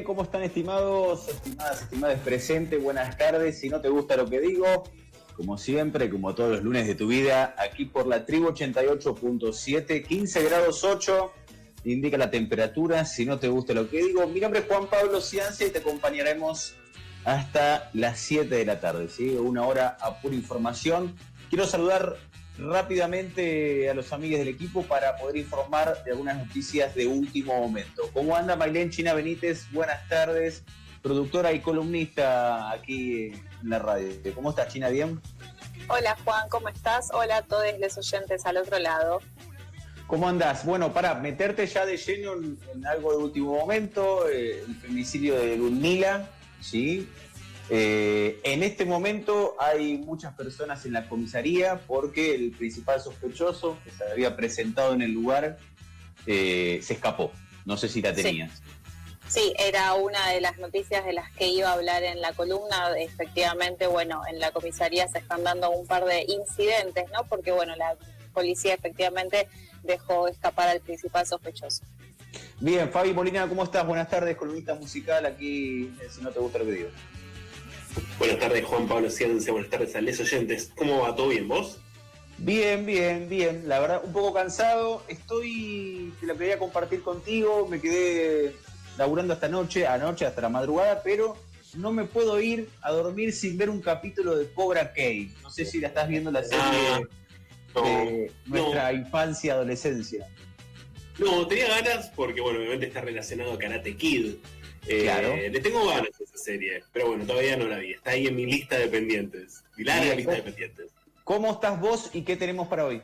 ¿cómo están estimados, estimadas, estimadas presentes? Buenas tardes. Si no te gusta lo que digo, como siempre, como todos los lunes de tu vida, aquí por la tribu 88.7, 15 grados 8, indica la temperatura. Si no te gusta lo que digo, mi nombre es Juan Pablo Ciancia y te acompañaremos hasta las 7 de la tarde, ¿sí? Una hora a pura información. Quiero saludar rápidamente a los amigos del equipo para poder informar de algunas noticias de último momento. ¿Cómo anda Mailén China Benítez? Buenas tardes, productora y columnista aquí en la radio. ¿Cómo estás, China? ¿Bien? Hola Juan, ¿cómo estás? Hola a todos los oyentes al otro lado. ¿Cómo andás? Bueno, para meterte ya de lleno en, algo de último momento, eh, el femicidio de Ludmila, ¿sí? Eh, en este momento hay muchas personas en la comisaría porque el principal sospechoso que se había presentado en el lugar eh, se escapó. No sé si la tenías. Sí. era una de las noticias de las que iba a hablar en la columna. Efectivamente, bueno, en la comisaría se están dando un par de incidentes, ¿no? Porque, bueno, la policía efectivamente dejó escapar al principal sospechoso. Bien, Fabi Molina, ¿cómo estás? Buenas tardes, columnista musical aquí, si no te gusta lo que digo. Buenas tardes, Juan Pablo Ciencia. Buenas tardes a los oyentes. ¿Cómo va? ¿Todo bien, vos? Bien, bien, bien. La verdad, un poco cansado. Estoy, te lo quería compartir contigo. Me quedé laburando hasta noche, anoche hasta la madrugada, pero no me puedo ir a dormir sin ver un capítulo de Cobra Kai. No sé si la estás viendo la serie ah, de nuestra infancia, adolescencia. No, tenía ganas porque, bueno, obviamente está relacionado a Karate Kid. Eh, le tengo ganas a esa serie, pero bueno, todavía no la vi. Está ahí en mi lista de pendientes. Mi larga lista de pendientes. ¿Cómo estás vos y qué tenemos para hoy?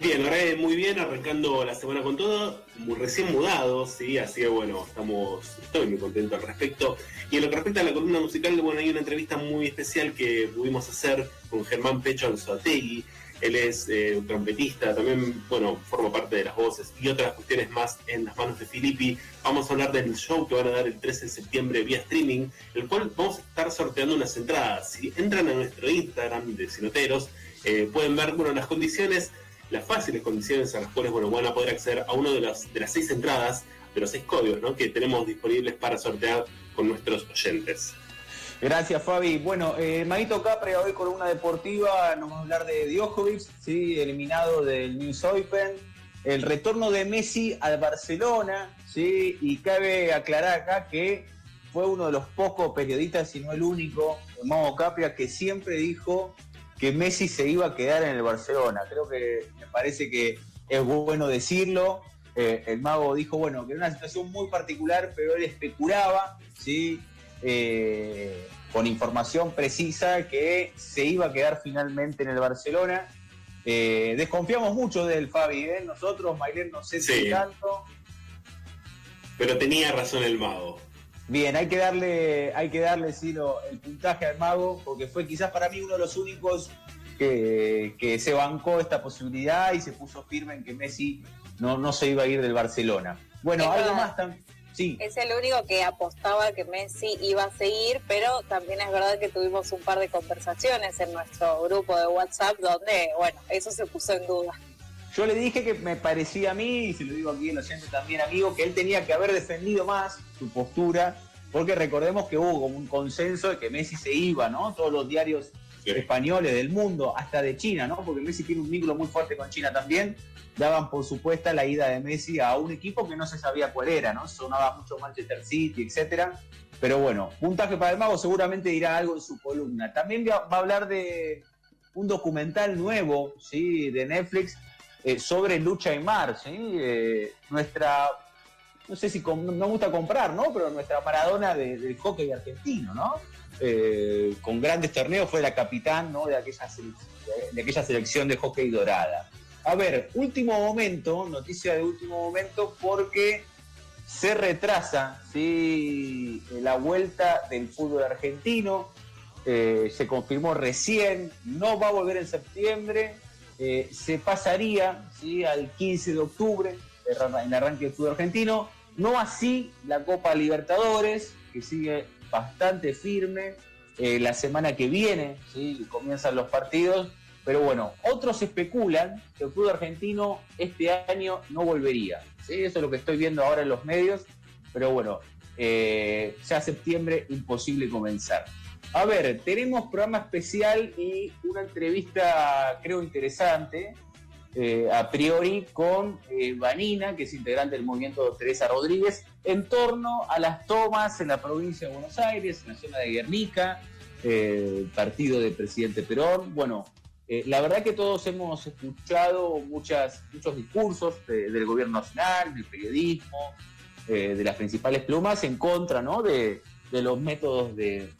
Bien, ahora muy bien, arrancando la semana con todo, muy recién mudado, sí, así que bueno, estamos, estoy muy contento al respecto. Y en lo que respecta a la columna musical, bueno, hay una entrevista muy especial que pudimos hacer con Germán Pecho Anzoategui, él es eh, un trompetista, también, bueno, forma parte de las voces y otras cuestiones más en las manos de Filippi. Vamos a hablar del show que van a dar el 13 de septiembre vía streaming, el cual vamos a estar sorteando unas entradas. Si entran a nuestro Instagram de Sinoteros, eh, pueden ver, bueno, las condiciones, las fáciles condiciones a las cuales, bueno, van a poder acceder a una de las, de las seis entradas, de los seis códigos. Que tenemos disponibles para sortear con nuestros oyentes. Gracias, Fabi. Bueno, eh, Capre, hoy con una deportiva, nos vamos a hablar de Djokovic, ¿sí? eliminado del News Open, el retorno de Messi al Barcelona, ¿sí? y cabe aclarar acá que fue uno de los pocos periodistas, si no el único, Mago Capria, que siempre dijo que Messi se iba a quedar en el Barcelona. Creo que me parece que es bueno decirlo. Eh, el mago dijo, bueno, que era una situación muy particular, pero él especulaba, ¿sí? Eh, con información precisa que se iba a quedar finalmente en el Barcelona. Eh, desconfiamos mucho del Fabi, ¿eh? nosotros, Mailén, no sé si tanto. Pero tenía razón el mago. Bien, hay que darle, hay que darle sí, el puntaje al mago, porque fue quizás para mí uno de los únicos que, que, se bancó esta posibilidad y se puso firme en que Messi no, no se iba a ir del Barcelona. Bueno, algo más también. Es el único que apostaba que Messi iba a seguir, pero también es verdad que tuvimos un par de conversaciones en nuestro grupo de WhatsApp donde, bueno, eso se puso en duda. Yo le dije que me parecía a mí, y se lo digo aquí en oyente también, amigo, que él tenía que haber defendido más su postura, porque recordemos que hubo como un consenso de que Messi se iba, ¿no? Todos los diarios españoles del mundo, hasta de China, ¿no? Porque Messi tiene un vínculo muy fuerte con China también, daban por supuesta la ida de Messi a un equipo que no se sabía cuál era, ¿no? Sonaba mucho Manchester City, etcétera. Pero bueno, puntaje para el mago seguramente dirá algo en su columna. También va a hablar de un documental nuevo, ¿sí? De Netflix eh, sobre lucha en mar, ¿sí? Eh, nuestra, no sé si no gusta comprar, ¿no? Pero nuestra Maradona del hockey argentino, ¿no? Eh, con grandes torneos fue la capitán, ¿no? De aquella, de aquella selección de hockey dorada. A ver, último momento, noticia de último momento, porque se retrasa ¿sí? la vuelta del fútbol argentino. Eh, se confirmó recién, no va a volver en septiembre, eh, se pasaría ¿sí? al 15 de octubre en arranque del fútbol argentino. No así la Copa Libertadores, que sigue bastante firme. Eh, la semana que viene ¿sí? comienzan los partidos pero bueno, otros especulan que el fútbol argentino este año no volvería. ¿sí? Eso es lo que estoy viendo ahora en los medios. Pero bueno, eh, ya septiembre imposible comenzar. A ver, tenemos programa especial y una entrevista creo interesante, eh, a priori, con eh, Vanina, que es integrante del movimiento Teresa Rodríguez, en torno a las tomas en la provincia de Buenos Aires, en la zona de Guernica, partido del presidente Perón. Bueno, la verdad que todos hemos escuchado muchas, muchos discursos del gobierno nacional, del periodismo, de las principales plumas en contra ¿no? de, de los métodos de,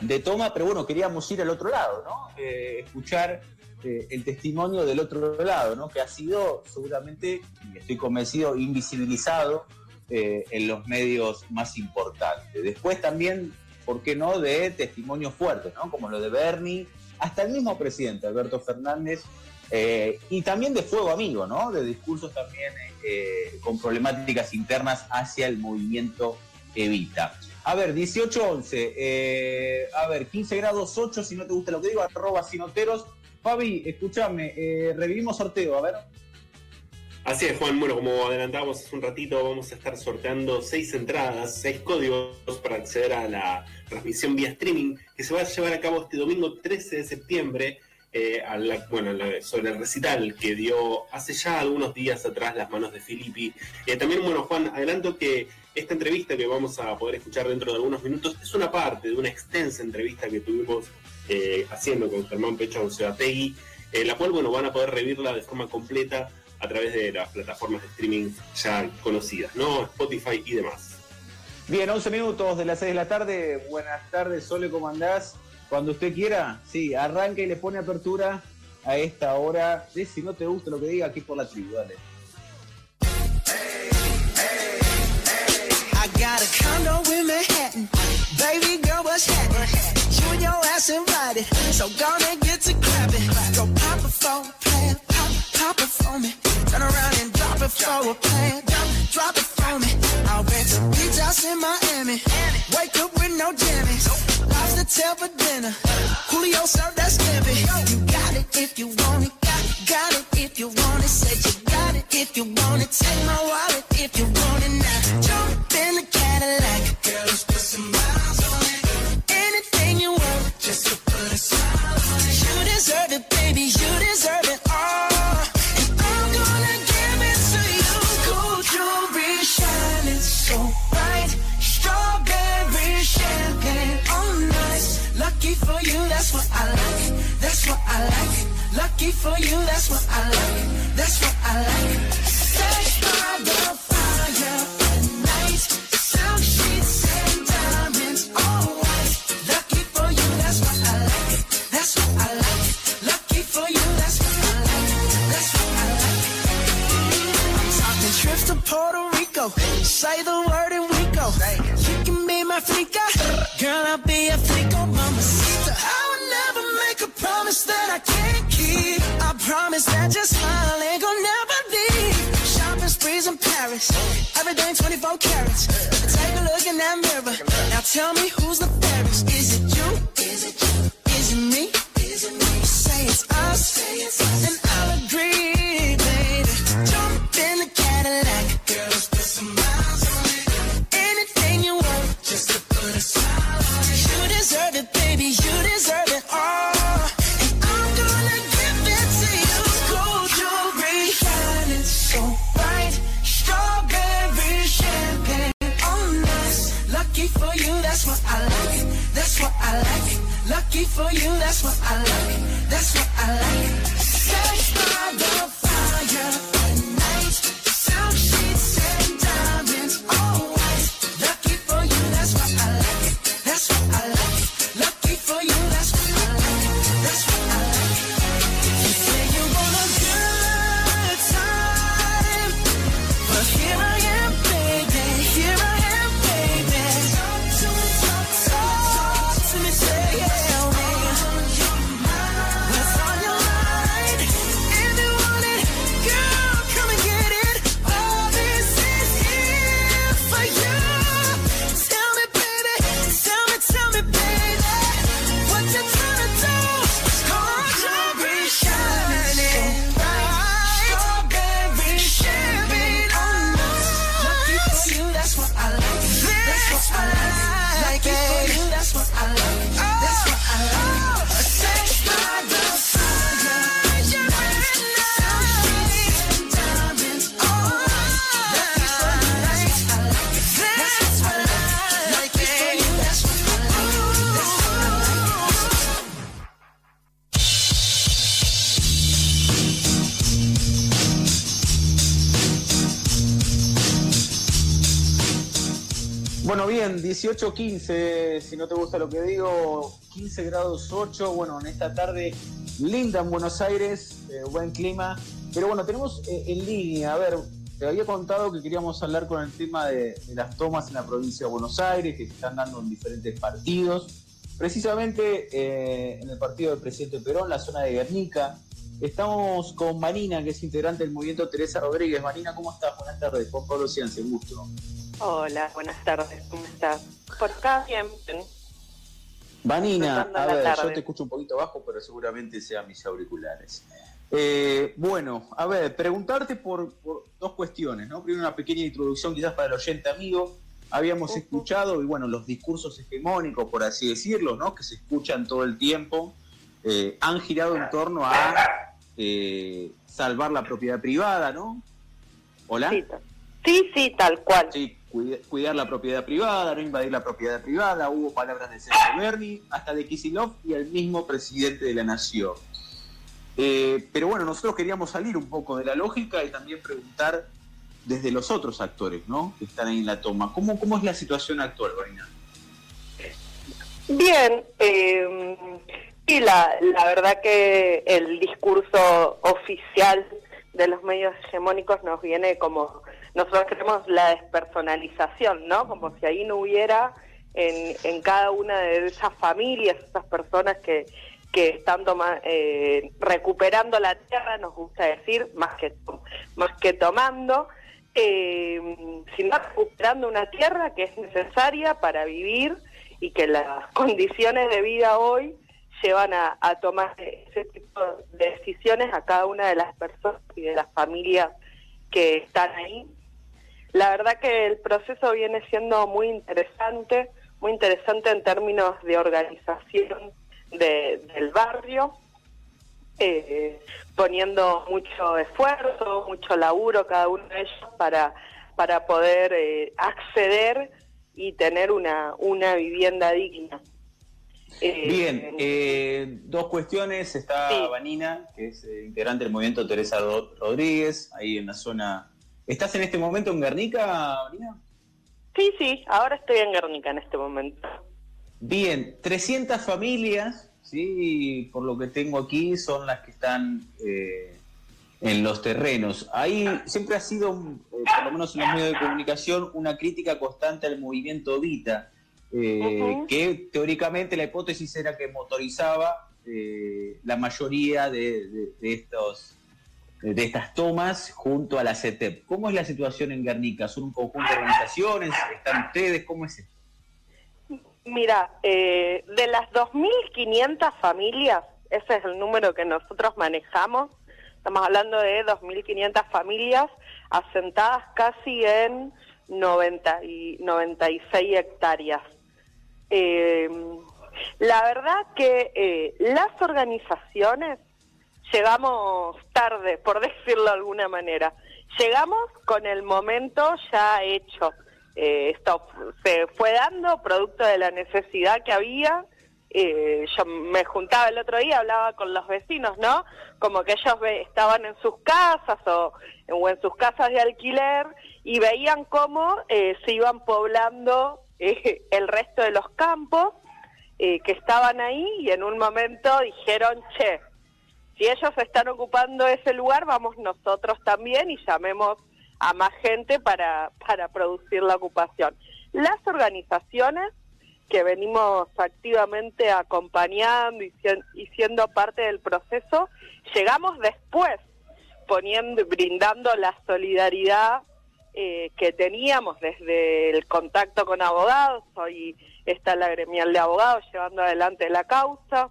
de toma, pero bueno, queríamos ir al otro lado, ¿no? Eh, escuchar eh, el testimonio del otro lado, ¿no? Que ha sido seguramente, y estoy convencido, invisibilizado eh, en los medios más importantes. Después también, ¿por qué no?, de testimonios fuertes, ¿no? Como lo de Bernie, hasta el mismo presidente, Alberto Fernández, y también de fuego amigo, ¿no? De discursos también con problemáticas internas hacia el movimiento Evita. A ver, 18-11. Eh, a ver, 15 grados 8, si no te gusta lo que digo, arroba sinoteros. Fabi, escúchame, eh, revivimos sorteo, a ver. Así es, Juan. Bueno, como adelantábamos hace un ratito, vamos a estar sorteando seis entradas, seis códigos para acceder a la transmisión vía streaming que se va a llevar a cabo este domingo 13 de septiembre eh, bueno, sobre el recital que dio hace ya algunos días atrás las manos de Filippi. Eh, también, bueno, Juan, adelanto que esta entrevista que vamos a poder escuchar dentro de algunos minutos es una parte de una extensa entrevista que tuvimos eh, haciendo con Germán Pecho Anceategui, la cual, bueno, van a poder revirla de forma completa a través de las plataformas de streaming ya conocidas, ¿no? Spotify y demás. Bien, 11 minutos de las 6 de la tarde. Buenas tardes, Sole, ¿cómo andás? Cuando usted quiera, sí, arranca y le pone apertura a esta hora. De si no te gusta lo que diga aquí por la tribu, dale. I got a condo in Manhattan. Baby girl, what's happening? You and your ass invited. So gonna get to clapping. Go pop a phone, pop, it for me. Turn around and drop it for a plan. Drop, drop it for me. I'll rent a beach house in Miami. Wake up with no jammies. Lobster tail for dinner. Julio served that scampi. You got it if you want it. Got, got it if you want it. Said you got it if you want it. Take my wallet if you want it now. Jump in the Cadillac. Girl, let's put some for you, that's what 18-15, si no te gusta lo que digo, 15 grados 8, bueno, en esta tarde linda en Buenos Aires, eh, buen clima, pero bueno, tenemos eh, en línea, a ver, te había contado que queríamos hablar con el tema de, las tomas en la provincia de Buenos Aires, que se están dando en diferentes partidos, precisamente eh, en el partido del presidente Perón, la zona de Guernica. Estamos con Marina, que es integrante del movimiento Teresa Rodríguez. Marina, ¿cómo estás? Buenas tardes, Juan Pablo Ciencia, un gusto. Hola, buenas tardes, ¿cómo estás? Por acá bien. Vanina, a ver, yo te escucho un poquito bajo, pero seguramente sean mis auriculares. Eh, bueno, a ver, preguntarte por, dos cuestiones, ¿no? Primero una pequeña introducción quizás para el oyente amigo. Habíamos escuchado, y bueno, los discursos hegemónicos, por así decirlo, ¿no? Que se escuchan todo el tiempo, eh, han girado en torno a eh, salvar la propiedad privada, ¿no? ¿Hola? Sí, sí, tal cual. Sí, cuidar la propiedad privada, no invadir la propiedad privada, hubo palabras de Sergio Berni, hasta de Kisilov y el mismo presidente de la nación. Eh, pero bueno, nosotros queríamos salir un poco de la lógica y también preguntar desde los otros actores, ¿no? Que están ahí en la toma. ¿Cómo, es la situación actual, Marina? Bien, eh, y la, la verdad que el discurso oficial de los medios hegemónicos nos viene como nosotros queremos la despersonalización, ¿no? Como si ahí no hubiera en, cada una de esas familias, esas personas que, que están eh, recuperando la tierra, nos gusta decir, más que, más que tomando, eh, sino recuperando una tierra que es necesaria para vivir y que las condiciones de vida hoy llevan a tomar ese tipo de decisiones a cada una de las personas y de las familias que están ahí la verdad que el proceso viene siendo muy interesante, muy interesante en términos de organización del barrio, eh, poniendo mucho esfuerzo, mucho laburo cada uno de ellos para, para poder eh, acceder y tener una, una vivienda digna. Eh, Bien, dos cuestiones. Está Vanina, que es integrante del movimiento Teresa Rodríguez, ahí en la zona ¿Estás en este momento en Guernica, Marina? Sí, sí, ahora estoy en Guernica en este momento. Bien, 300 familias, sí, por lo que tengo aquí, son las que están eh, en los terrenos. Ahí siempre ha sido, eh, por lo menos en los medios de comunicación, una crítica constante al movimiento Vita, eh, que teóricamente la hipótesis era que motorizaba la mayoría de estos de estas tomas junto a la CETEP. ¿Cómo es la situación en Guernica? ¿Son un conjunto de organizaciones? ¿Están ustedes? ¿Cómo es esto? Mira, eh, de las 2.500 familias, ese es el número que nosotros manejamos, estamos hablando de 2.500 familias asentadas casi en 90 y 96 hectáreas. Eh, la verdad que eh, las organizaciones llegamos tarde, por decirlo de alguna manera. Llegamos con el momento ya hecho. Eh, esto se fue dando producto de la necesidad que había. Eh, yo me juntaba el otro día, hablaba con los vecinos, ¿no? Como que ellos estaban en sus casas o, en sus casas de alquiler y veían cómo eh, se iban poblando el resto de los campos que estaban ahí y en un momento dijeron, che, si ellos están ocupando ese lugar, vamos nosotros también y llamemos a más gente para, para producir la ocupación. Las organizaciones que venimos activamente acompañando y, siendo parte del proceso, llegamos después poniendo, brindando la solidaridad eh, que teníamos desde el contacto con abogados, hoy está la gremial de abogados llevando adelante la causa,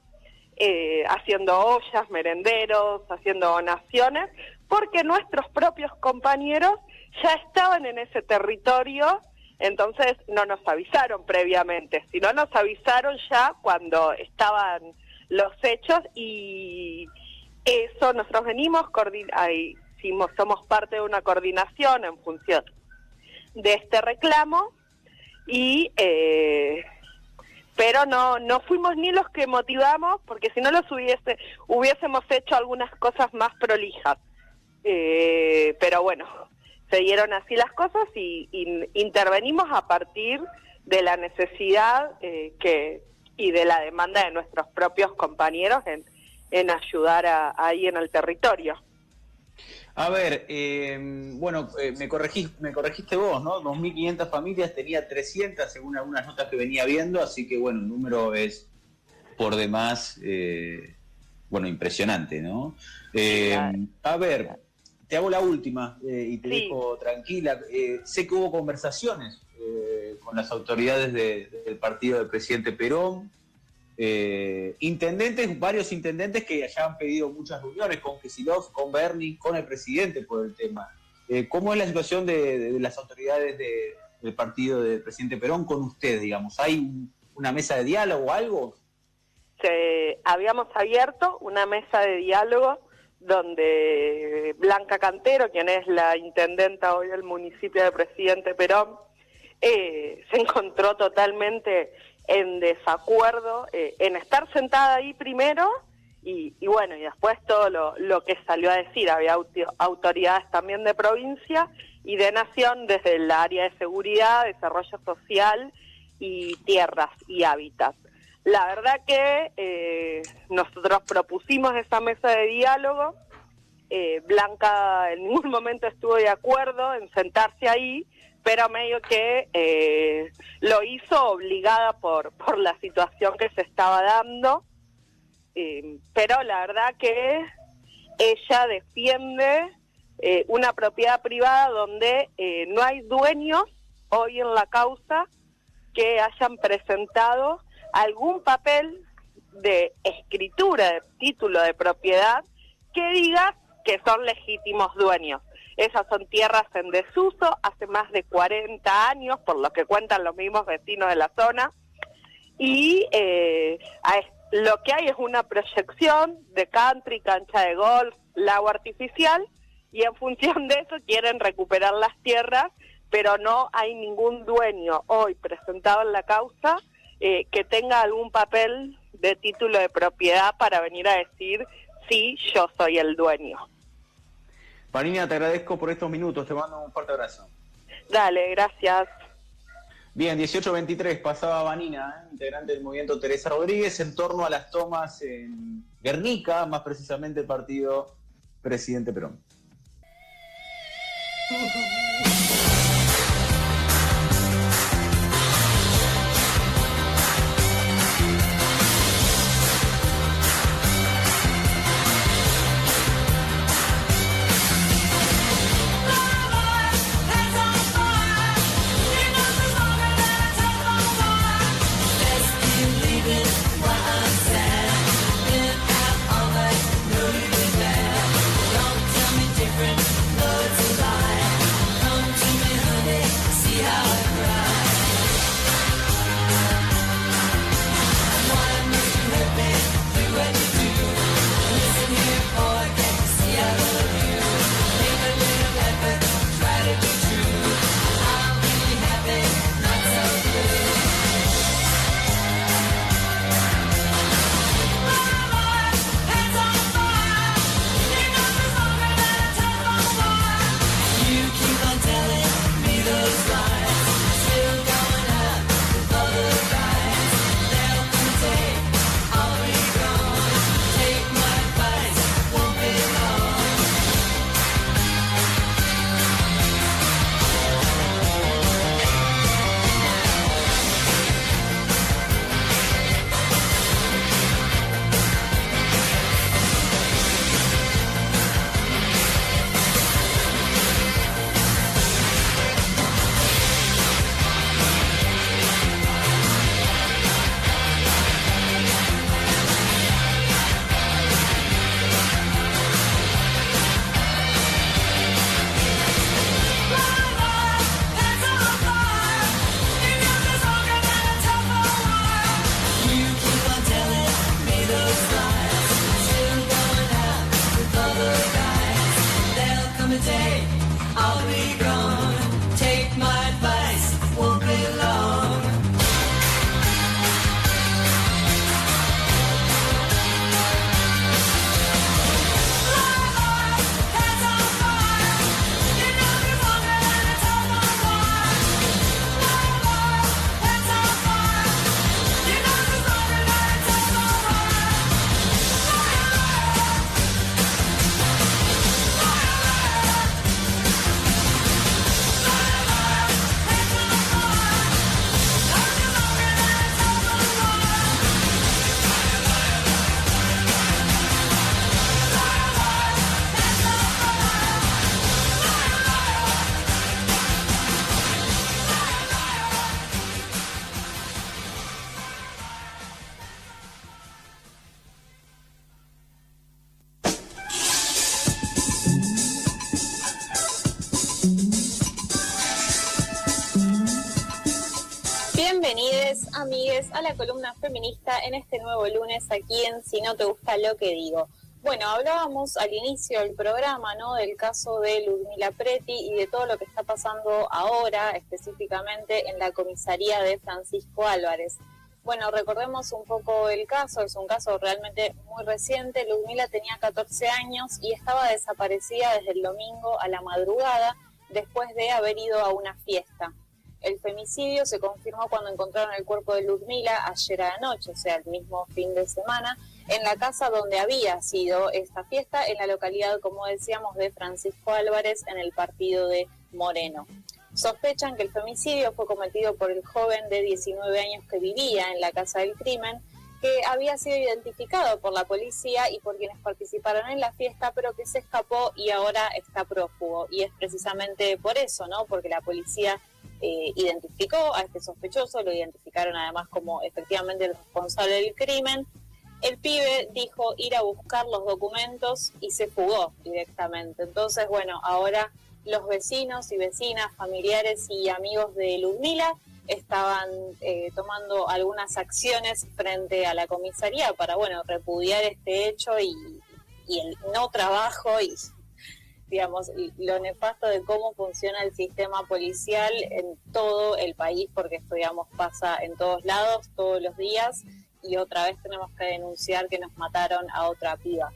eh, haciendo ollas, merenderos, haciendo donaciones, porque nuestros propios compañeros ya estaban en ese territorio Entonces no nos avisaron previamente, sino nos avisaron ya cuando estaban los hechos y eso nosotros venimos, hicimos, somos parte de una coordinación en función de este reclamo y eh, pero no no fuimos ni los que motivamos porque si no los hubiese hubiésemos hecho algunas cosas más prolijas eh, pero bueno se dieron así las cosas y, intervenimos a partir de la necesidad eh, que y de la demanda de nuestros propios compañeros en, en ayudar ahí en el territorio. A ver, eh, bueno, eh, me, corregí, me corregiste vos, ¿no? 2.500 familias, tenía 300 según algunas notas que venía viendo, así que bueno, el número es por demás, bueno, impresionante, ¿no? a ver, te hago la última eh, y te dejo tranquila. Eh, sé que hubo conversaciones eh, con las autoridades del partido del presidente Perón, intendentes, varios intendentes que ya han pedido muchas reuniones con Kesilov, con Bernie, con el presidente por el tema. ¿Cómo es la situación de, las autoridades del partido del presidente Perón con usted, digamos? ¿Hay una mesa de diálogo o algo? habíamos abierto una mesa de diálogo donde Blanca Cantero, quien es la intendenta hoy del municipio de Presidente Perón, eh, se encontró totalmente en desacuerdo eh, en estar sentada ahí primero y, bueno, y después todo lo, que salió a decir. Había autoridades también de provincia y de nación desde el área de seguridad, desarrollo social y tierras y hábitat. La verdad que eh, nosotros propusimos esa mesa de diálogo. Eh, Blanca en ningún momento estuvo de acuerdo en sentarse ahí, pero medio que eh, lo hizo obligada por, por la situación que se estaba dando. pero la verdad que ella defiende una propiedad privada donde no hay dueños hoy en la causa que hayan presentado algún papel de escritura de título de propiedad que diga que son legítimos dueños. Esas son tierras en desuso hace más de 40 años, por lo que cuentan los mismos vecinos de la zona, y eh, lo que hay es una proyección de country, cancha de golf, lago artificial, y en función de eso quieren recuperar las tierras, pero no hay ningún dueño hoy presentado en la causa eh, que tenga algún papel de título de propiedad para venir a decir sí, yo soy el dueño. Marina, te agradezco por estos minutos, te mando un fuerte abrazo. Dale, gracias. Bien, 1823 pasaba Vanina, ¿eh? integrante del movimiento Teresa Rodríguez, en torno a las tomas en Guernica, más precisamente el partido Presidente Perón. A la columna feminista en este nuevo lunes aquí en Si no te gusta lo que digo. Bueno, hablábamos al inicio del programa, ¿no? Del caso de Ludmila Preti y de todo lo que está pasando ahora, específicamente en la comisaría de Francisco Álvarez. Bueno, recordemos un poco el caso, es un caso realmente muy reciente. Ludmila tenía 14 años y estaba desaparecida desde el domingo a la madrugada después de haber ido a una fiesta. El femicidio se confirmó cuando encontraron el cuerpo de Ludmila ayer a la noche, o sea, el mismo fin de semana, en la casa donde había sido esta fiesta, en la localidad, como decíamos, de Francisco Álvarez, en el partido de Moreno. Sospechan que el femicidio fue cometido por el joven de 19 años que vivía en la casa del crimen, que había sido identificado por la policía y por quienes participaron en la fiesta, pero que se escapó y ahora está prófugo. Y es precisamente por eso, ¿no? Porque la policía eh, identificó a este sospechoso, lo identificaron además como efectivamente el responsable del crimen. El pibe dijo ir a buscar los documentos y se fugó directamente. Entonces, bueno, ahora los vecinos y vecinas, familiares y amigos de Ludmila estaban eh, tomando algunas acciones frente a la comisaría para, bueno, repudiar este hecho y, y el no trabajo y digamos, lo nefasto de cómo funciona el sistema policial en todo el país, porque esto, digamos, pasa en todos lados, todos los días, y otra vez tenemos que denunciar que nos mataron a otra piba.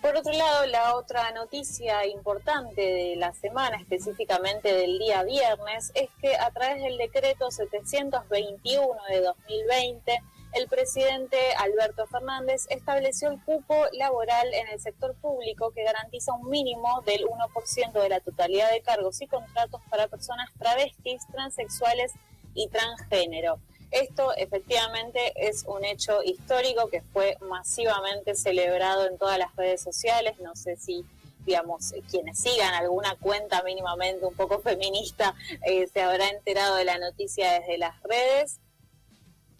Por otro lado, la otra noticia importante de la semana, específicamente del día viernes, es que a través del decreto 721 de 2020, el presidente Alberto Fernández estableció el cupo laboral en el sector público que garantiza un mínimo del 1% de la totalidad de cargos y contratos para personas travestis, transexuales y transgénero. Esto efectivamente es un hecho histórico que fue masivamente celebrado en todas las redes sociales. No sé si digamos, quienes sigan alguna cuenta mínimamente un poco feminista eh, se habrá enterado de la noticia desde las redes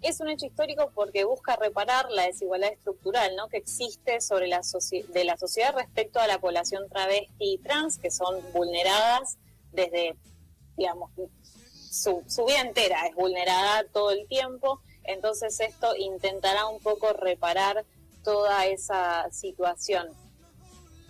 es un hecho histórico porque busca reparar la desigualdad estructural ¿no? que existe sobre la de la sociedad respecto a la población travesti y trans, que son vulneradas desde, digamos, su, su vida entera es vulnerada todo el tiempo. Entonces esto intentará un poco reparar toda esa situación.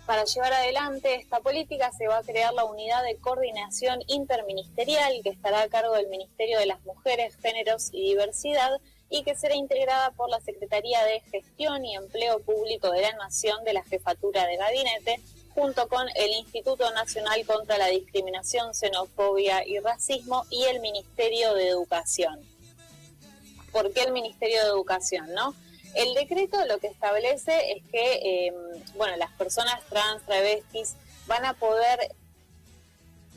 Para llevar adelante esta política se va a crear la unidad de coordinación interministerial que estará a cargo del Ministerio de las Mujeres, Géneros y Diversidad y que será integrada por la Secretaría de Gestión y Empleo Público de la Nación de la Jefatura de Gabinete, junto con el Instituto Nacional contra la Discriminación, Xenofobia y Racismo y el Ministerio de Educación. ¿Por qué el Ministerio de Educación, no? El decreto lo que establece es que, em, bueno, las personas trans, travestis, van a poder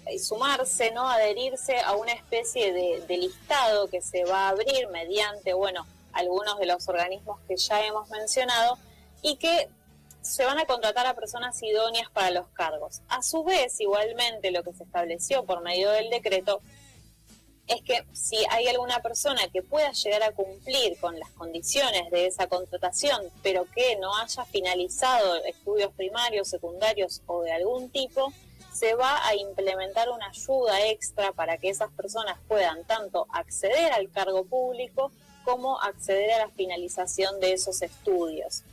eh, sumarse, ¿no? Adherirse a una especie de, de, listado que se va a abrir mediante, bueno, algunos de los organismos que ya hemos mencionado y que se van a contratar a personas idóneas para los cargos. A su vez, igualmente, lo que se estableció por medio del decreto es que si hay alguna persona que pueda llegar a cumplir con las condiciones de esa contratación, pero que no haya finalizado estudios primarios, secundarios o de algún tipo, se va a implementar una ayuda extra para que esas personas puedan tanto acceder al cargo público como acceder a la finalización de esos estudios.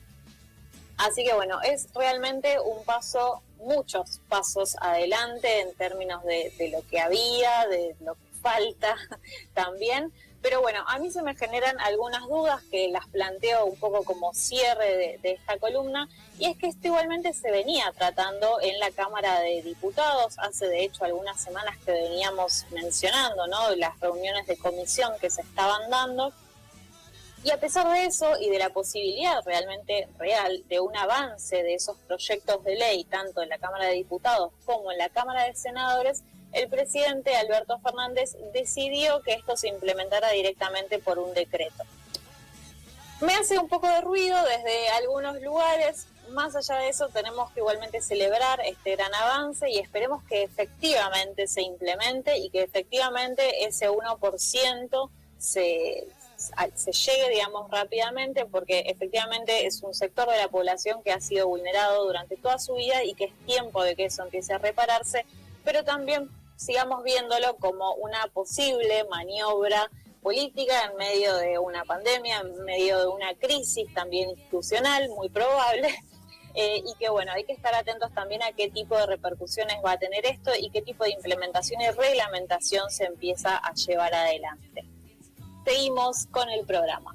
Así que bueno, es realmente un paso, muchos pasos adelante en términos de, lo que había, de lo que falta también. Pero bueno, a mí se me generan algunas dudas que las planteo un poco como cierre de, esta columna, y es que esto igualmente se venía tratando en la Cámara de Diputados, hace de hecho algunas semanas que veníamos mencionando, ¿no? Las reuniones de comisión que se estaban dando. Y a pesar de eso y de la posibilidad realmente real de un avance de esos proyectos de ley, tanto en la Cámara de Diputados como en la Cámara de Senadores, el presidente Alberto Fernández decidió que esto se implementara directamente por un decreto. Me hace un poco de ruido desde algunos lugares, más allá de eso tenemos que igualmente celebrar este gran avance y esperemos que efectivamente se implemente y que efectivamente ese 1% se, se llegue, digamos, rápidamente, porque efectivamente es un sector de la población que ha sido vulnerado durante toda su vida y que es tiempo de que eso empiece a repararse, pero también sigamos viéndolo como una posible maniobra política, en medio de una pandemia, en medio de una crisis también institucional, muy probable. Eh, y que bueno, hay que estar atentos también a qué tipo de repercusiones va a tener esto y qué tipo de implementación y reglamentación se empieza a llevar adelante. Seguimos con el programa.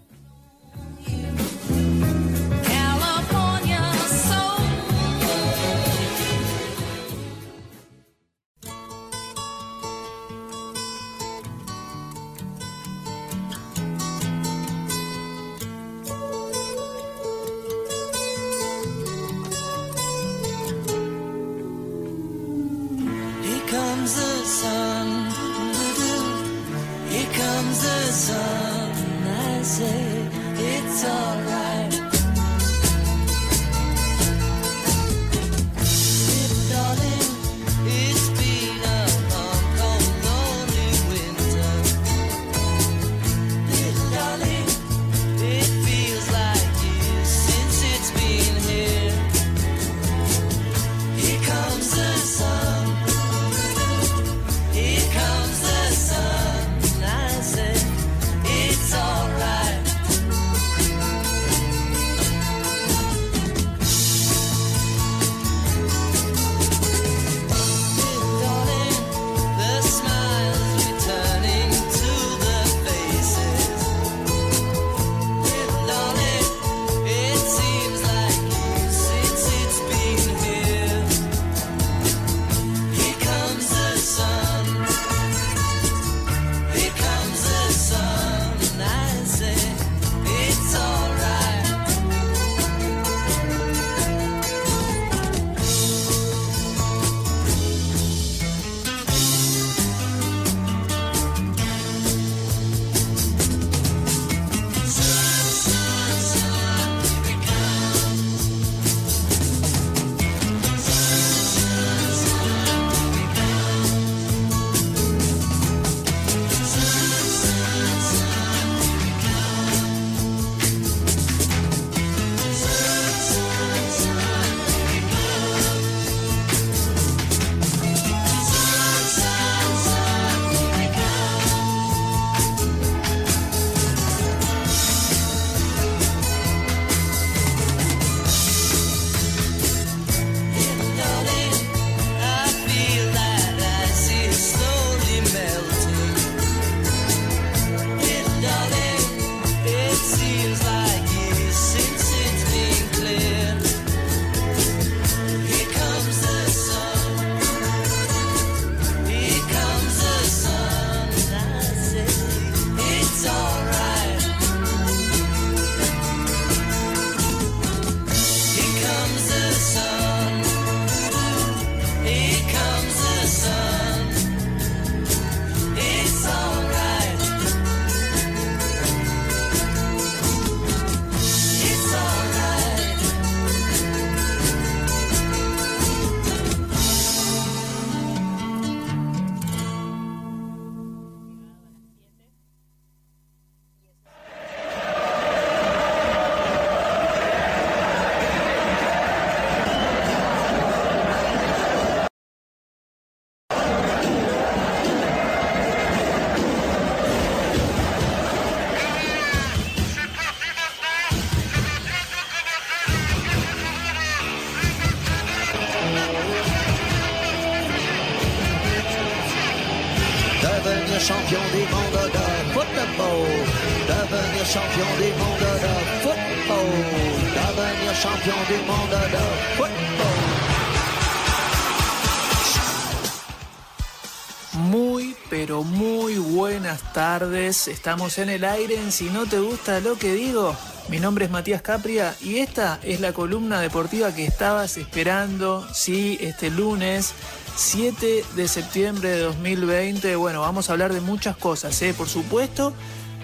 Tardes, estamos en el aire Si no te gusta lo que digo. Mi nombre es Matías Capria y esta es la columna deportiva que estabas esperando, sí, este lunes 7 de septiembre de 2020. Bueno, vamos a hablar de muchas cosas, ¿eh? por supuesto.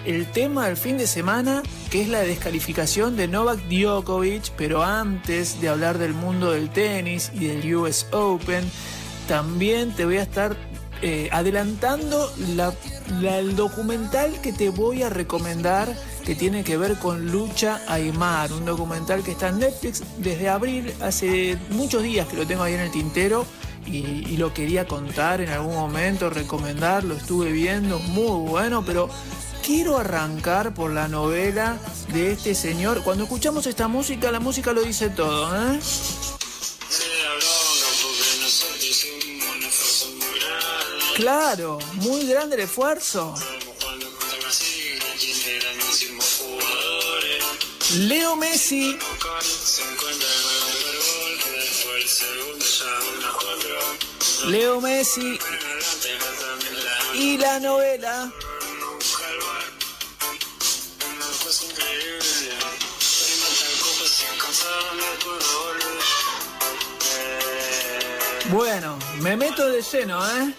El tema del fin de semana, que es la descalificación de Novak Djokovic, pero antes de hablar del mundo del tenis y del US Open, también te voy a estar eh, adelantando el documental que te voy a recomendar que tiene que ver con Lucha Aymar, un documental que está en Netflix desde abril, hace muchos días que lo tengo ahí en el tintero y, lo quería contar en algún momento, recomendar, lo estuve viendo, muy bueno, pero quiero arrancar por la novela de este señor. Cuando escuchamos esta música, la música lo dice todo, ¿eh? Claro, muy grande el esfuerzo. Leo Messi. Leo Messi y la novela. Bueno, me meto de lleno, ¿eh?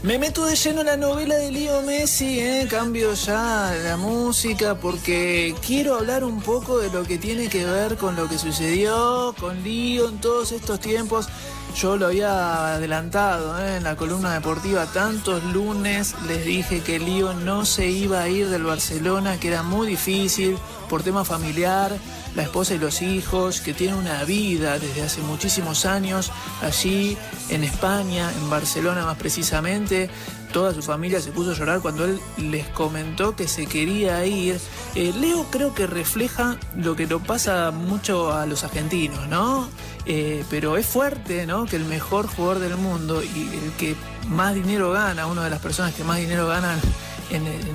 Me meto de lleno en la novela de Leo Messi, ¿eh? cambio ya la música porque quiero hablar un poco de lo que tiene que ver con lo que sucedió con Leo en todos estos tiempos. Yo lo había adelantado ¿eh? en la columna deportiva tantos lunes, les dije que Lío no se iba a ir del Barcelona, que era muy difícil por tema familiar, la esposa y los hijos, que tiene una vida desde hace muchísimos años allí en España, en Barcelona más precisamente. Toda su familia se puso a llorar cuando él les comentó que se quería ir. Eh, Leo creo que refleja lo que lo pasa mucho a los argentinos, ¿no? Eh, pero es fuerte, ¿no? Que el mejor jugador del mundo y el que más dinero gana, una de las personas que más dinero ganan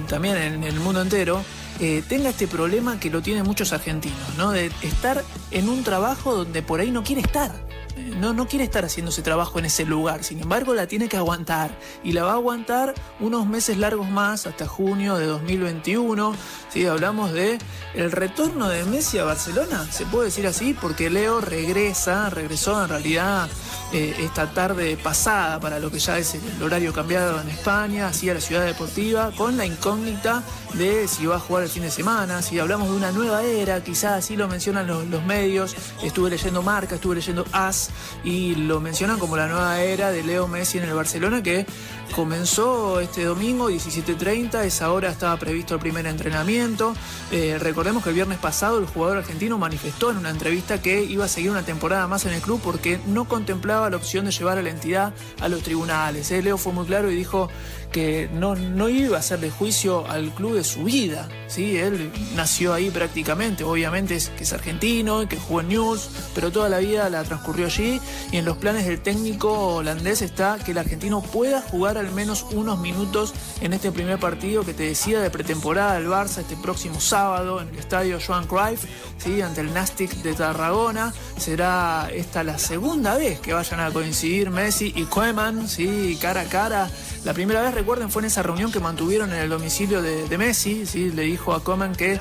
también en el mundo entero, eh, tenga este problema que lo tienen muchos argentinos, ¿no? De estar en un trabajo donde por ahí no quiere estar no, no quiere estar haciendo ese trabajo en ese lugar, sin embargo la tiene que aguantar y la va a aguantar unos meses largos más hasta junio de 2021. ¿sí? Hablamos de el retorno de Messi a Barcelona, se puede decir así, porque Leo regresa, regresó en realidad eh, esta tarde pasada para lo que ya es el horario cambiado en España, así a la ciudad deportiva, con la incógnita de si va a jugar el fin de semana, si hablamos de una nueva era, quizás así lo mencionan los, los medios, estuve leyendo Marca, estuve leyendo As, y lo mencionan como la nueva era de Leo Messi en el Barcelona que comenzó este domingo 17.30, esa hora estaba previsto el primer entrenamiento. Eh, recordemos que el viernes pasado el jugador argentino manifestó en una entrevista que iba a seguir una temporada más en el club porque no contemplaba la opción de llevar a la entidad a los tribunales. Eh, Leo fue muy claro y dijo que no, no iba a hacerle juicio al club de su vida. ¿sí? Él nació ahí prácticamente, obviamente es que es argentino, que jugó en News, pero toda la vida la transcurrió allí y en los planes del técnico holandés está que el argentino pueda jugar al menos unos minutos en este primer partido que te decía de pretemporada del Barça este próximo sábado en el estadio Joan Cruyff, ¿sí? ante el Nastic de Tarragona. Será esta la segunda vez que vayan a coincidir Messi y Koeman, ¿sí? cara a cara. La primera vez recuerden, fue en esa reunión que mantuvieron en el domicilio de, Messi, ¿sí? le dijo a Coman que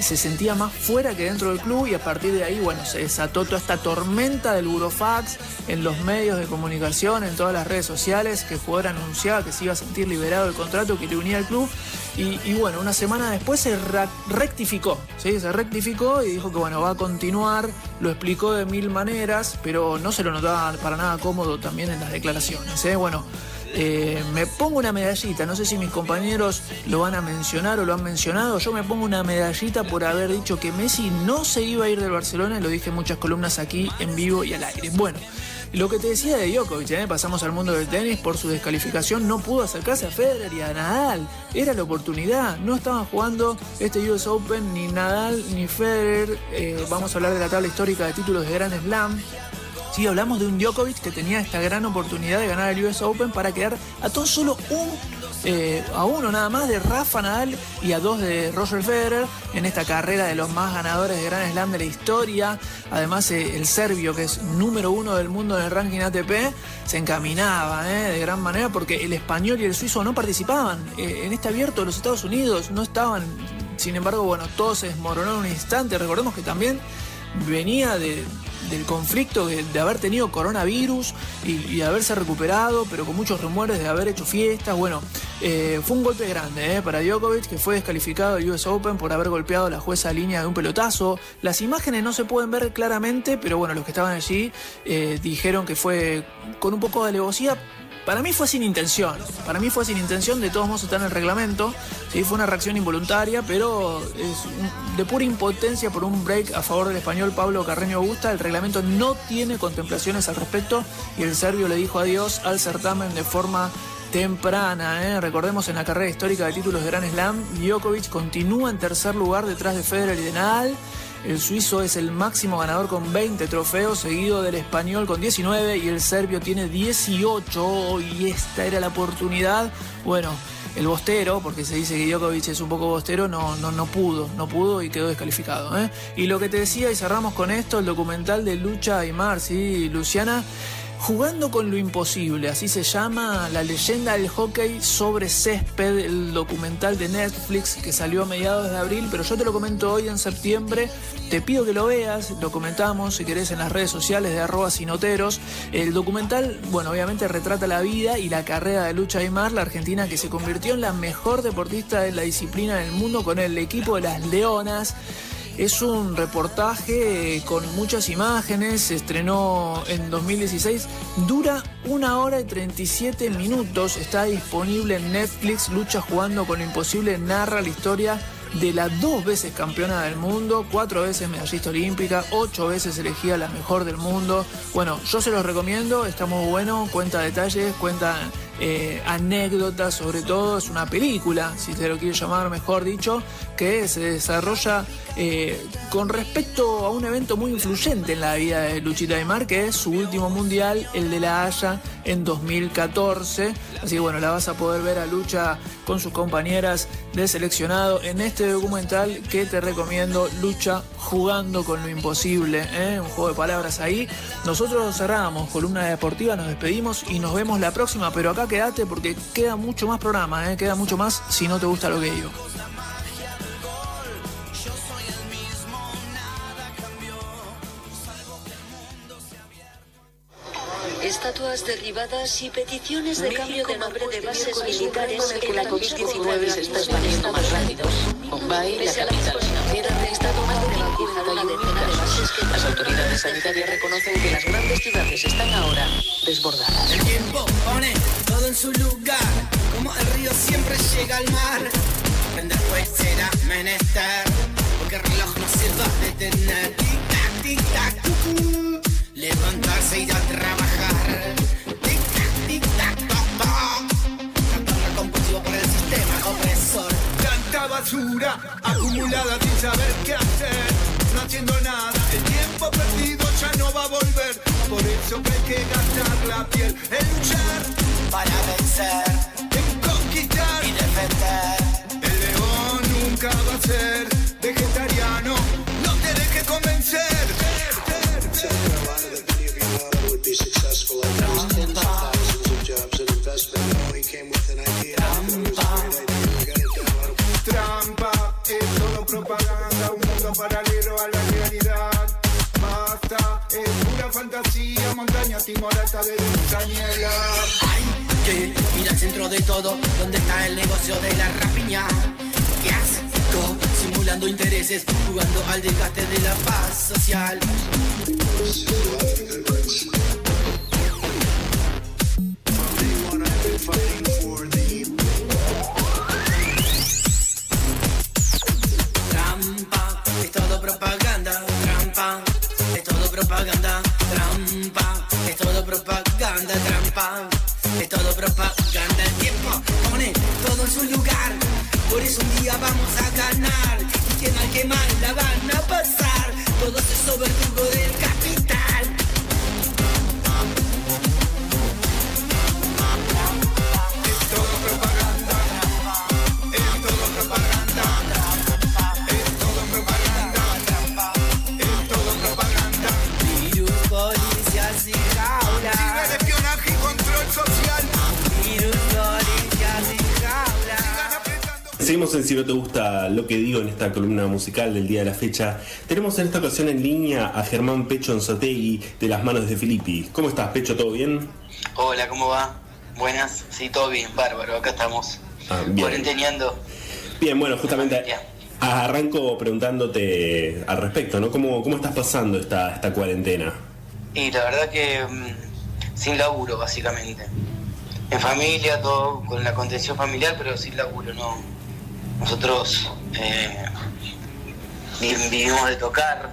se sentía más fuera que dentro del club y a partir de ahí, bueno, se desató toda esta tormenta del burofax en los medios de comunicación, en todas las redes sociales, que el jugador anunciaba que se iba a sentir liberado del contrato que le unía al club y, bueno, una semana después se rectificó, ¿sí? se rectificó y dijo que bueno, va a continuar, lo explicó de mil maneras, pero no se lo notaba para nada cómodo también en las declaraciones. ¿eh? Bueno, eh, me pongo una medallita, no sé si mis compañeros lo van a mencionar o lo han mencionado, yo me pongo una medallita por haber dicho que Messi no se iba a ir del Barcelona, lo dije en muchas columnas aquí en vivo y al aire. Bueno, lo que te decía de Djokovic, ¿eh? pasamos al mundo del tenis, por su descalificación no pudo acercarse a Federer y a Nadal, era la oportunidad, no estaban jugando este US Open ni Nadal ni Federer, eh, vamos a hablar de la tabla histórica de títulos de Grand Slam, Sí, hablamos de un Djokovic que tenía esta gran oportunidad de ganar el US Open para quedar a todo solo un eh, a uno nada más de Rafa Nadal y a dos de Roger Federer en esta carrera de los más ganadores de Grand Slam de la historia. Además, eh, el serbio, que es número uno del mundo en el ranking ATP, se encaminaba eh, de gran manera porque el español y el suizo no participaban en este abierto de los Estados Unidos, no estaban. Sin embargo, bueno, todo se desmoronó en un instante. Recordemos que también venía de, del conflicto de, haber tenido coronavirus y, de haberse recuperado, pero con muchos rumores de haber hecho fiestas. Bueno, eh, fue un golpe grande eh, para Djokovic, que fue descalificado del US Open por haber golpeado a la jueza línea de un pelotazo. Las imágenes no se pueden ver claramente, pero bueno, los que estaban allí eh, dijeron que fue con un poco de alevosía para mí fue sin intención. Para mí fue sin intención, de todos modos está en el reglamento. Sí, fue una reacción involuntaria, pero es de pura impotencia por un break a favor del español Pablo Carreño Augusta. El reglamento no tiene contemplaciones al respecto y el serbio le dijo adiós al certamen de forma temprana. ¿eh? Recordemos en la carrera histórica de títulos de Grand Slam, Djokovic continúa en tercer lugar detrás de Federer y de Nadal. El suizo es el máximo ganador con 20 trofeos, seguido del español con 19 y el serbio tiene 18 y esta era la oportunidad. Bueno, el bostero, porque se dice que Djokovic es un poco bostero, no, no, no pudo, no pudo y quedó descalificado. ¿eh? Y lo que te decía, y cerramos con esto, el documental de Lucha Aymar, ¿sí, Luciana? Jugando con lo imposible, así se llama la leyenda del hockey sobre césped, el documental de Netflix que salió a mediados de abril, pero yo te lo comento hoy en septiembre, te pido que lo veas, lo comentamos si querés en las redes sociales de arroba sinoteros. El documental, bueno, obviamente retrata la vida y la carrera de Lucha Aymar, la argentina que se convirtió en la mejor deportista de la disciplina del mundo con el equipo de las Leonas. Es un reportaje con muchas imágenes, se estrenó en 2016, dura una hora y 37 minutos, está disponible en Netflix, Lucha jugando con lo imposible, narra la historia de la dos veces campeona del mundo, cuatro veces medallista olímpica, ocho veces elegida la mejor del mundo. Bueno, yo se los recomiendo, está muy bueno, cuenta detalles, cuenta eh, anécdotas sobre todo, es una película, si te lo quieres llamar mejor dicho, que se desarrolla eh, con respecto a un evento muy influyente en la vida de Luchita Aymar, que es su último mundial, el de La Haya en 2014. Así que bueno, la vas a poder ver a Lucha con sus compañeras de seleccionado en este documental que te recomiendo, Lucha jugando con lo imposible, ¿eh? un juego de palabras ahí. Nosotros cerramos columna deportiva, nos despedimos y nos vemos la próxima, pero acá quédate porque queda mucho más programa, ¿eh? queda mucho más si no te gusta lo que digo. Estatuas derribadas y peticiones de cambio de nombre de bases militares que la COVID-19 se está expandiendo más rápido. Bombay, la capital financiera, ha estado más de decena de autoridades sanitarias reconocen que las grandes ciudades están ahora desbordadas. El tiempo pone todo en su lugar, como el río siempre llega al mar. Pues será menester, porque el reloj no se va a detener. Tic-tac, tic-tac, cucú. Levantarse y ir a trabajar. Tic-tac, tic-tac, toc. Cantarla compulsivo por el sistema opresor. Tanta basura acumulada sin saber qué hacer, no haciendo nada. El tiempo perdido ya no va a volver. Por eso que hay que gastar la piel en luchar, Para vencer en conquistar. y defender. El león nunca va a ser vegetariano. No te dejes convencer. Timorata de Daniela. Hay que ir al centro de todo, donde está el negocio de la rapiña. ¿Qué asco? Simulando intereses, jugando al desgaste de la paz social. Trampa, es todo propaganda. Trampa, es todo propaganda. Trampa, propaganda. Trampa, es todo propaganda. El tiempo pone todo en su lugar. Por eso un día vamos a ganar. Lo que digo en esta columna musical del día de la fecha. Tenemos en esta ocasión en línea a Germán Pecho Anzotegui de las manos de Filippi. ¿Cómo estás, Pecho? ¿Todo bien? Hola, ¿cómo va? Buenas, sí, todo bien, bárbaro, acá estamos Ah, bien. cuarenteneando. Bien, bueno, justamente arranco preguntándote al respecto, ¿no? ¿Cómo, cómo estás pasando esta, esta cuarentena? Y la verdad que mm, sin laburo, básicamente. En familia, todo con la contención familiar, pero sin laburo, no. Nosotros eh, vi- vivimos de tocar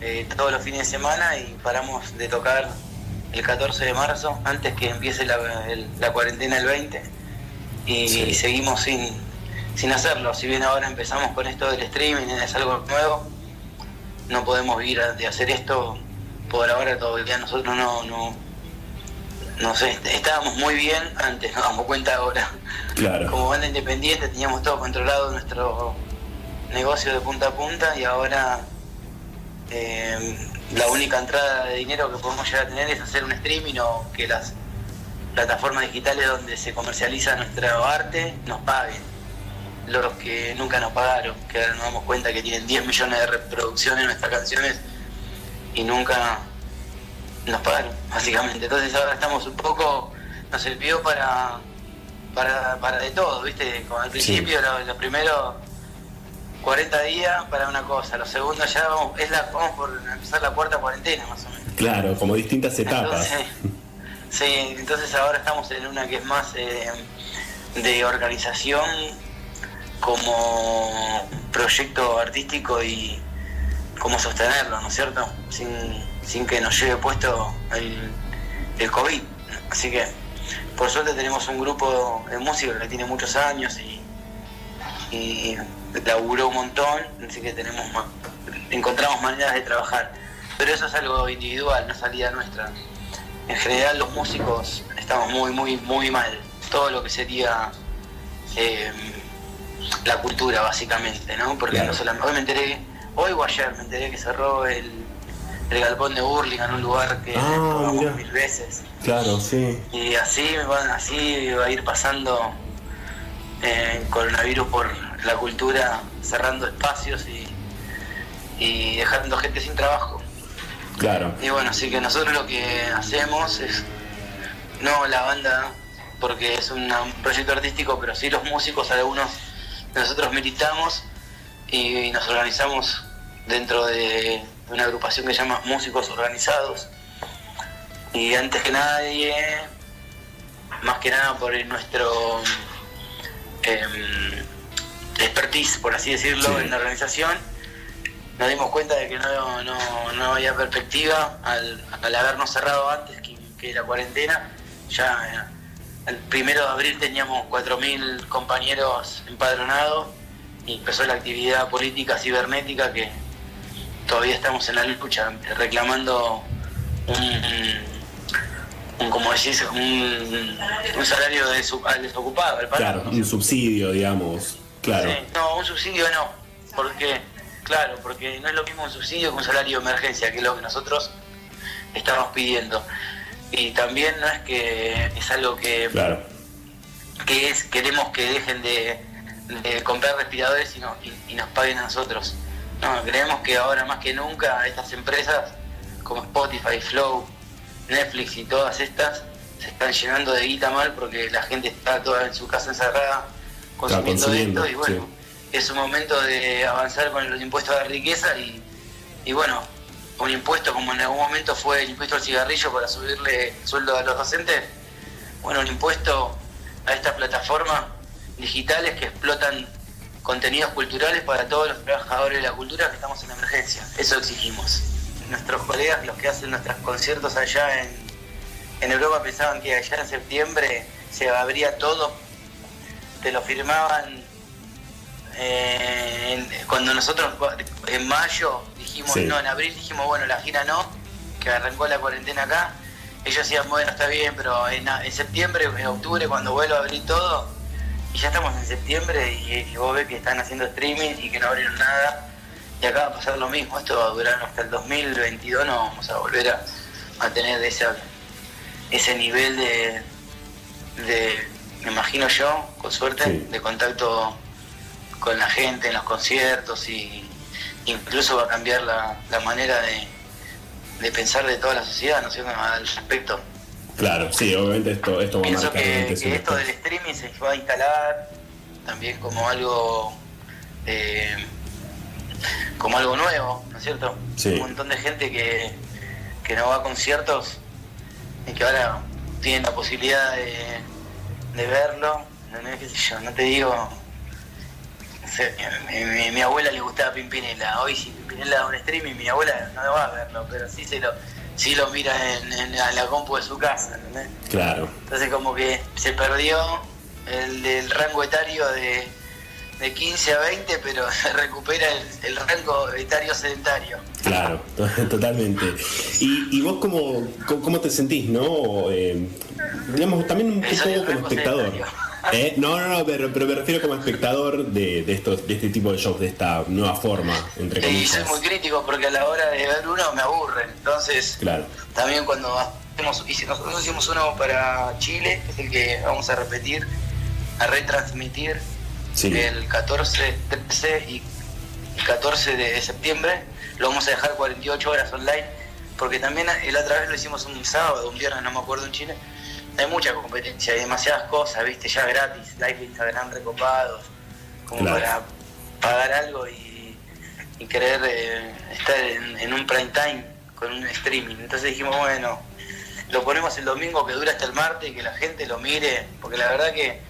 eh, todos los fines de semana y paramos de tocar el 14 de marzo, antes que empiece la, el- la cuarentena el 20, y seguimos sin, sin hacerlo. Si bien ahora empezamos con esto del streaming, es algo nuevo, no podemos vivir de hacer esto. Por ahora todavía nosotros no, no, no sé, estábamos muy bien antes, nos damos cuenta ahora. Claro. Como banda independiente teníamos todo controlado nuestro negocio de punta a punta y ahora eh, la única entrada de dinero que podemos llegar a tener es hacer un streaming o que las plataformas digitales donde se comercializa nuestro arte nos paguen. Los que nunca nos pagaron, que ahora nos damos cuenta que tienen 10 millones de reproducciones nuestras canciones y nunca nos pagaron, básicamente. Entonces ahora estamos un poco, nos sirvió para, para, para de todo, ¿viste? Como al principio, lo- los primeros 40 días para una cosa, los segundos ya vamos, es la, vamos por empezar la cuarta cuarentena más o menos. Claro, como distintas etapas. Entonces, sí, entonces ahora estamos en una que es más eh, de organización como proyecto artístico y cómo sostenerlo, ¿no es cierto? Sin, sin que nos lleve puesto el, el COVID. Así que, por suerte tenemos un grupo de músicos que tiene muchos años y, y laburó un montón, así que tenemos encontramos maneras de trabajar. Pero eso es algo individual, no salida nuestra. En general los músicos estamos muy, muy, muy mal. Todo lo que sería eh, la cultura, básicamente, ¿no? Porque Claro. no solamente, hoy me enteré, hoy o ayer me enteré que cerró el, el galpón de Burlingame, un lugar que Ah, mil veces. Claro, sí. Y así, van- así va a ir pasando eh, coronavirus por la cultura, cerrando espacios y, y dejando gente sin trabajo. Claro. Y bueno, así que nosotros lo que hacemos es, no la banda, porque es una- un proyecto artístico, pero sí los músicos, algunos nosotros militamos y nos organizamos dentro de una agrupación que se llama Músicos Organizados. Y antes que nadie, más que nada por nuestro em, expertise, por así decirlo, Sí. en la organización, nos dimos cuenta de que no, no, no había perspectiva al, al habernos cerrado antes que, que la cuarentena. Ya eh, el primero de abril teníamos 4.000 compañeros empadronados y empezó la actividad política cibernética que todavía estamos en la lucha, reclamando un, un como decís, un, un salario de su- al desocupado, al paro. Claro, un subsidio, digamos. Claro. Sí, no, un subsidio no. Porque, claro, porque no es lo mismo un subsidio que un salario de emergencia, que es lo que nosotros estamos pidiendo. Y también no es que es algo que, Claro. que es queremos que dejen de, de comprar respiradores y, no- y- y nos paguen a nosotros. No, creemos que ahora más que nunca estas empresas como Spotify, Flow, Netflix y todas estas se están llenando de guita mal porque la gente está toda en su casa encerrada consumiendo, consumiendo, esto y bueno, es un momento de avanzar con los impuestos de riqueza y, y bueno, un impuesto como en algún momento fue el impuesto al cigarrillo para subirle el sueldo a los docentes, bueno, un impuesto a estas plataformas digitales que explotan contenidos culturales para todos los trabajadores de la cultura que estamos en emergencia. Eso exigimos. Nuestros colegas, los que hacen nuestros conciertos allá en, en Europa, pensaban que allá en septiembre se abría todo, te lo firmaban eh, en- cuando nosotros en mayo dijimos Sí. no, en abril dijimos bueno, la gira no, que arrancó la cuarentena acá, ellos decían bueno, está bien, pero en, en septiembre, en octubre, cuando vuelva a abrir todo, y ya estamos en septiembre y, y vos ves que están haciendo streaming y que no abrieron nada, y acá va a pasar lo mismo, esto va a durar hasta el 2022, no vamos a volver a, a tener esa, ese nivel de, de, me imagino yo, con suerte, Sí. de contacto con la gente en los conciertos y incluso va a cambiar la, la manera de, de pensar de toda la sociedad, ¿no es cierto?, al respecto. Claro, sí, obviamente esto, esto va a Pienso marcar que, que esto del streaming se va a instalar también como algo eh, como algo nuevo, ¿no es cierto? Sí. Un montón de gente que, que no va a conciertos y que ahora tienen la posibilidad de, de verlo, no, qué sé yo, no te digo, no sé, mi, mi- mi abuela le gustaba Pimpinela, hoy si Pimpinela da un streaming mi abuela no va a verlo, pero sí se lo, sí lo mira en, en la, la compu de su casa, ¿entendés? Claro. Entonces como que se perdió el, el rango etario de, de 15 a 20, pero se recupera el, el rango etario sedentario. Claro, to- totalmente. ¿Y, y vos cómo, cómo, cómo te sentís, no? Eh, digamos, también un poco como espectador. sedentario. ¿Eh? No, no, no, pero, pero me refiero como espectador de, de, estos, de este tipo de shows, de esta nueva forma, entre Y soy comillas. muy crítico porque a la hora de ver uno me aburre. Entonces, Claro, también cuando hacemos, y si nosotros hicimos uno para Chile, que es el que vamos a repetir, a retransmitir sí, el 14, 13 y 14 de septiembre, lo vamos a dejar 48 horas online, porque también la otra vez lo hicimos un sábado, un viernes, no me acuerdo en Chile. Hay mucha competencia, hay demasiadas cosas, viste, ya gratis, live de Instagram recopados, como Claro. para pagar algo y, y querer eh, estar en, en un prime time con un streaming. Entonces dijimos, bueno, lo ponemos el domingo que dura hasta el martes y que la gente lo mire, porque la verdad que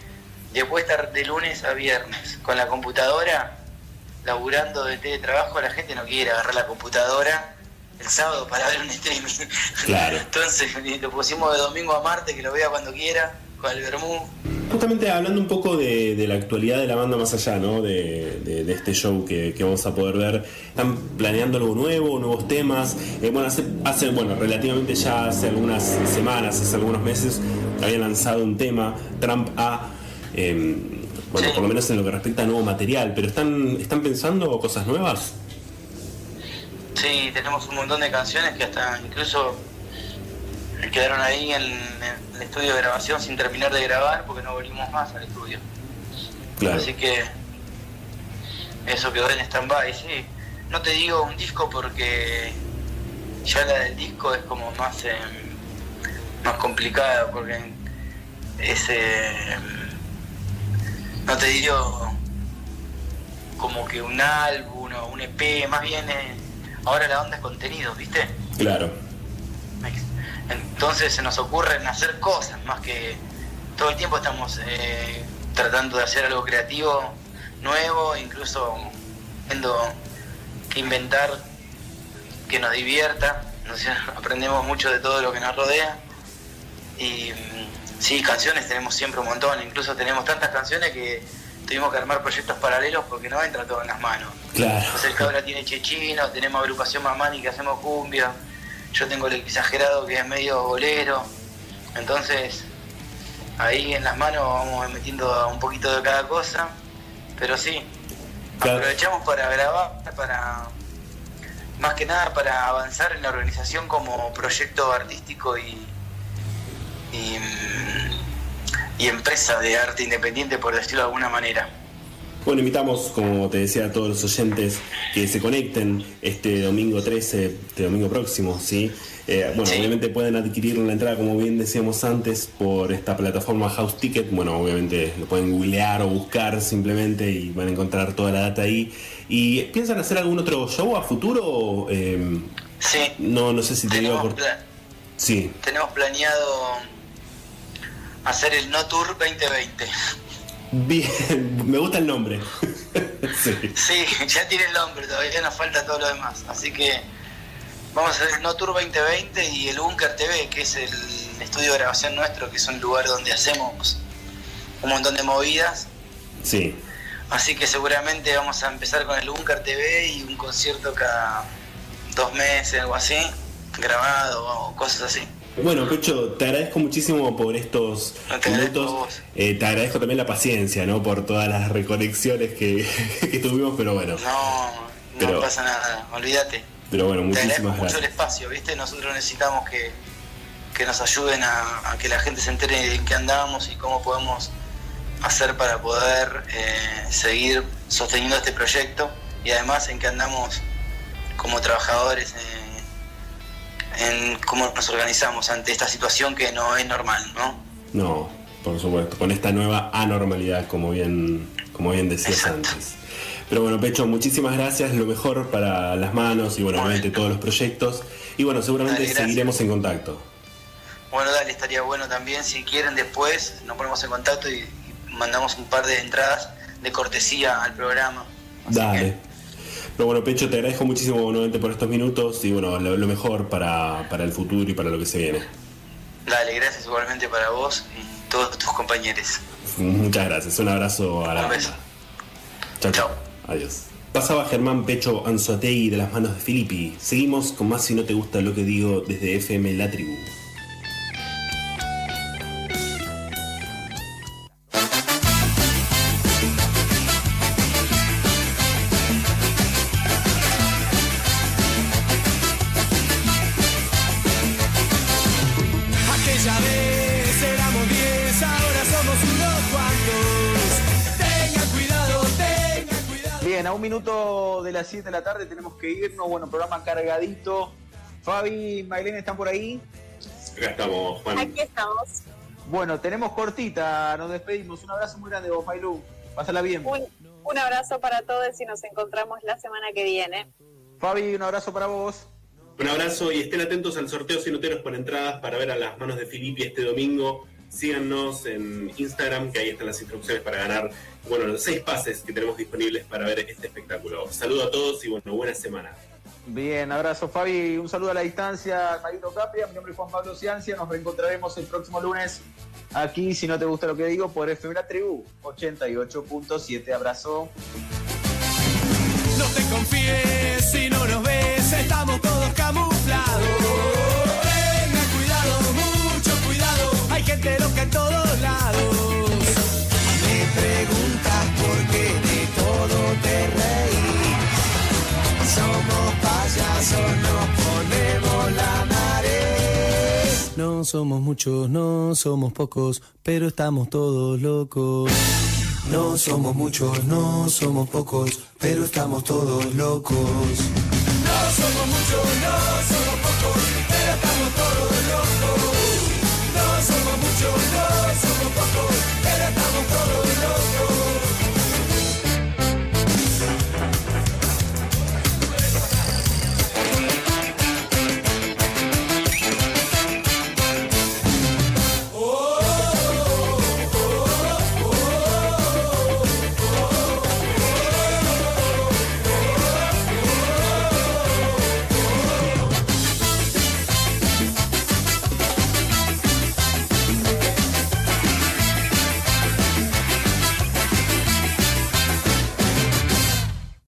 después de estar de lunes a viernes con la computadora, laburando de teletrabajo, la gente no quiere agarrar la computadora el sábado para ver un streaming. Claro. Entonces lo pusimos de domingo a martes, que lo vea cuando quiera, con el Bermú. Justamente hablando un poco de, de la actualidad de la banda más allá, ¿no? De, de- de este show que, que vamos a poder ver. ¿Están planeando algo nuevo, nuevos temas? Eh, bueno, hace, hace, bueno, relativamente ya hace algunas semanas, hace algunos meses, habían lanzado un tema, Trump A. eh, bueno, Sí. por lo menos en lo que respecta a nuevo material, pero ¿están, ¿están pensando cosas nuevas? Sí, tenemos un montón de canciones que hasta incluso quedaron ahí en, en el estudio de grabación sin terminar de grabar porque no volvimos más al estudio. Claro. Así que eso quedó en stand-by, sí. No te digo un disco porque ya la del disco es como más eh, más complicada porque es eh, no te digo como que un álbum o un EP, más bien eh, ahora la onda es contenido, ¿viste? Claro. Entonces se nos ocurren hacer cosas, más que todo el tiempo estamos eh, tratando de hacer algo creativo, nuevo, incluso viendo que inventar que nos divierta, no aprendemos mucho de todo lo que nos rodea. Y mm, sí, canciones tenemos siempre un montón, incluso tenemos tantas canciones que tuvimos que armar proyectos paralelos porque no entra todo en las manos. Claro. Entonces el cabra tiene chechino, tenemos agrupación mamani que hacemos cumbia, yo tengo el exagerado que es medio bolero, entonces ahí en las manos vamos metiendo un poquito de cada cosa, pero sí, Claro. aprovechamos para grabar, para más que nada para avanzar en la organización como proyecto artístico y, y, mm, y empresa de arte independiente, por decirlo de alguna manera. Bueno, invitamos, como te decía, a todos los oyentes que se conecten este domingo 13, este domingo próximo, ¿sí? Eh, bueno, Sí. obviamente pueden adquirir la entrada, como bien decíamos antes, por esta plataforma House Ticket. Bueno, obviamente lo pueden googlear o buscar simplemente y van a encontrar toda la data ahí. ¿Y piensan hacer algún otro show a futuro? Eh, Sí, no, no sé si te digo por... Sí, tenemos planeado hacer el No Tour 2020. bien, me gusta el nombre. sí. Sí, ya tiene el nombre, todavía nos falta todo lo demás. Así que vamos a hacer el No Tour 2020 y el Bunker TV, que es el estudio de grabación nuestro, que es un lugar donde hacemos un montón de movidas. Sí. Así que seguramente vamos a empezar con el Bunker TV y un concierto cada dos meses, algo así, grabado o cosas así. Bueno, Pecho, te agradezco muchísimo por estos te minutos. Eh, te agradezco también la paciencia, ¿no? Por todas las reconexiones que, que tuvimos, pero bueno. No, no Pero- pasa nada, olvídate. Pero bueno, Te agradezco muchísimas mucho el gracias. espacio, ¿viste? Nosotros necesitamos que, que nos ayuden a, a que la gente se entere de en qué andamos y cómo podemos hacer para poder eh, seguir sosteniendo este proyecto y además en qué andamos como trabajadores, eh, en cómo nos organizamos ante esta situación que no es normal, ¿no? No, por supuesto, con esta nueva anormalidad, como bien, como bien decías Exacto. antes. Pero bueno, Pecho, muchísimas gracias, lo mejor para las manos y bueno, obviamente todos los proyectos. Y bueno, seguramente Dale, seguiremos en contacto. Bueno, dale, estaría bueno también. Si quieren, después nos ponemos en contacto y, y mandamos un par de entradas de cortesía al programa. Así Dale. que, Pero bueno, Pecho, te agradezco muchísimo nuevamente por estos minutos y bueno, lo, lo mejor para, para el futuro y para lo que se viene. Dale, gracias igualmente para vos y todos tus compañeros. Muchas gracias, un abrazo a la banda. Chao, chao. Adiós. Pasaba Germán Pecho Anzotegui de las manos de Filippi. Seguimos con más si no te gusta lo que digo desde FM La Tribu. De las 7 de la tarde tenemos que irnos. Bueno, programa cargadito. Fabi, Mailén, ¿están por ahí? Acá estamos, Juan. Aquí estamos. Bueno, tenemos cortita, nos despedimos. Un abrazo muy grande vos, Mailú. Pásala bien. Un, un abrazo para todos y nos encontramos la semana que viene. Fabi, un abrazo para vos. Un abrazo y estén atentos al sorteo Sinoteros por entradas para ver a las manos de Filippi este domingo. Síganos en Instagram, que ahí están las instrucciones para ganar, bueno, los seis pases que tenemos disponibles para ver este espectáculo. Saludo a todos y bueno, buena semana. Bien, abrazo Fabi, un saludo a la distancia, Marito Capria, mi nombre es Juan Pablo Ciancia, nos reencontraremos el próximo lunes aquí, si no te gusta lo que digo, por FM La Tribu 88.7, abrazo. No te confíes si no nos ves, estamos todos camuflados. Gente loca en todos lados. Me preguntas por qué de todo te reí. Somos payasos, nos ponemos la nariz. No somos muchos, no somos pocos, pero estamos todos locos. No somos muchos, no somos pocos, pero estamos todos locos. No somos muchos, no somos pocos,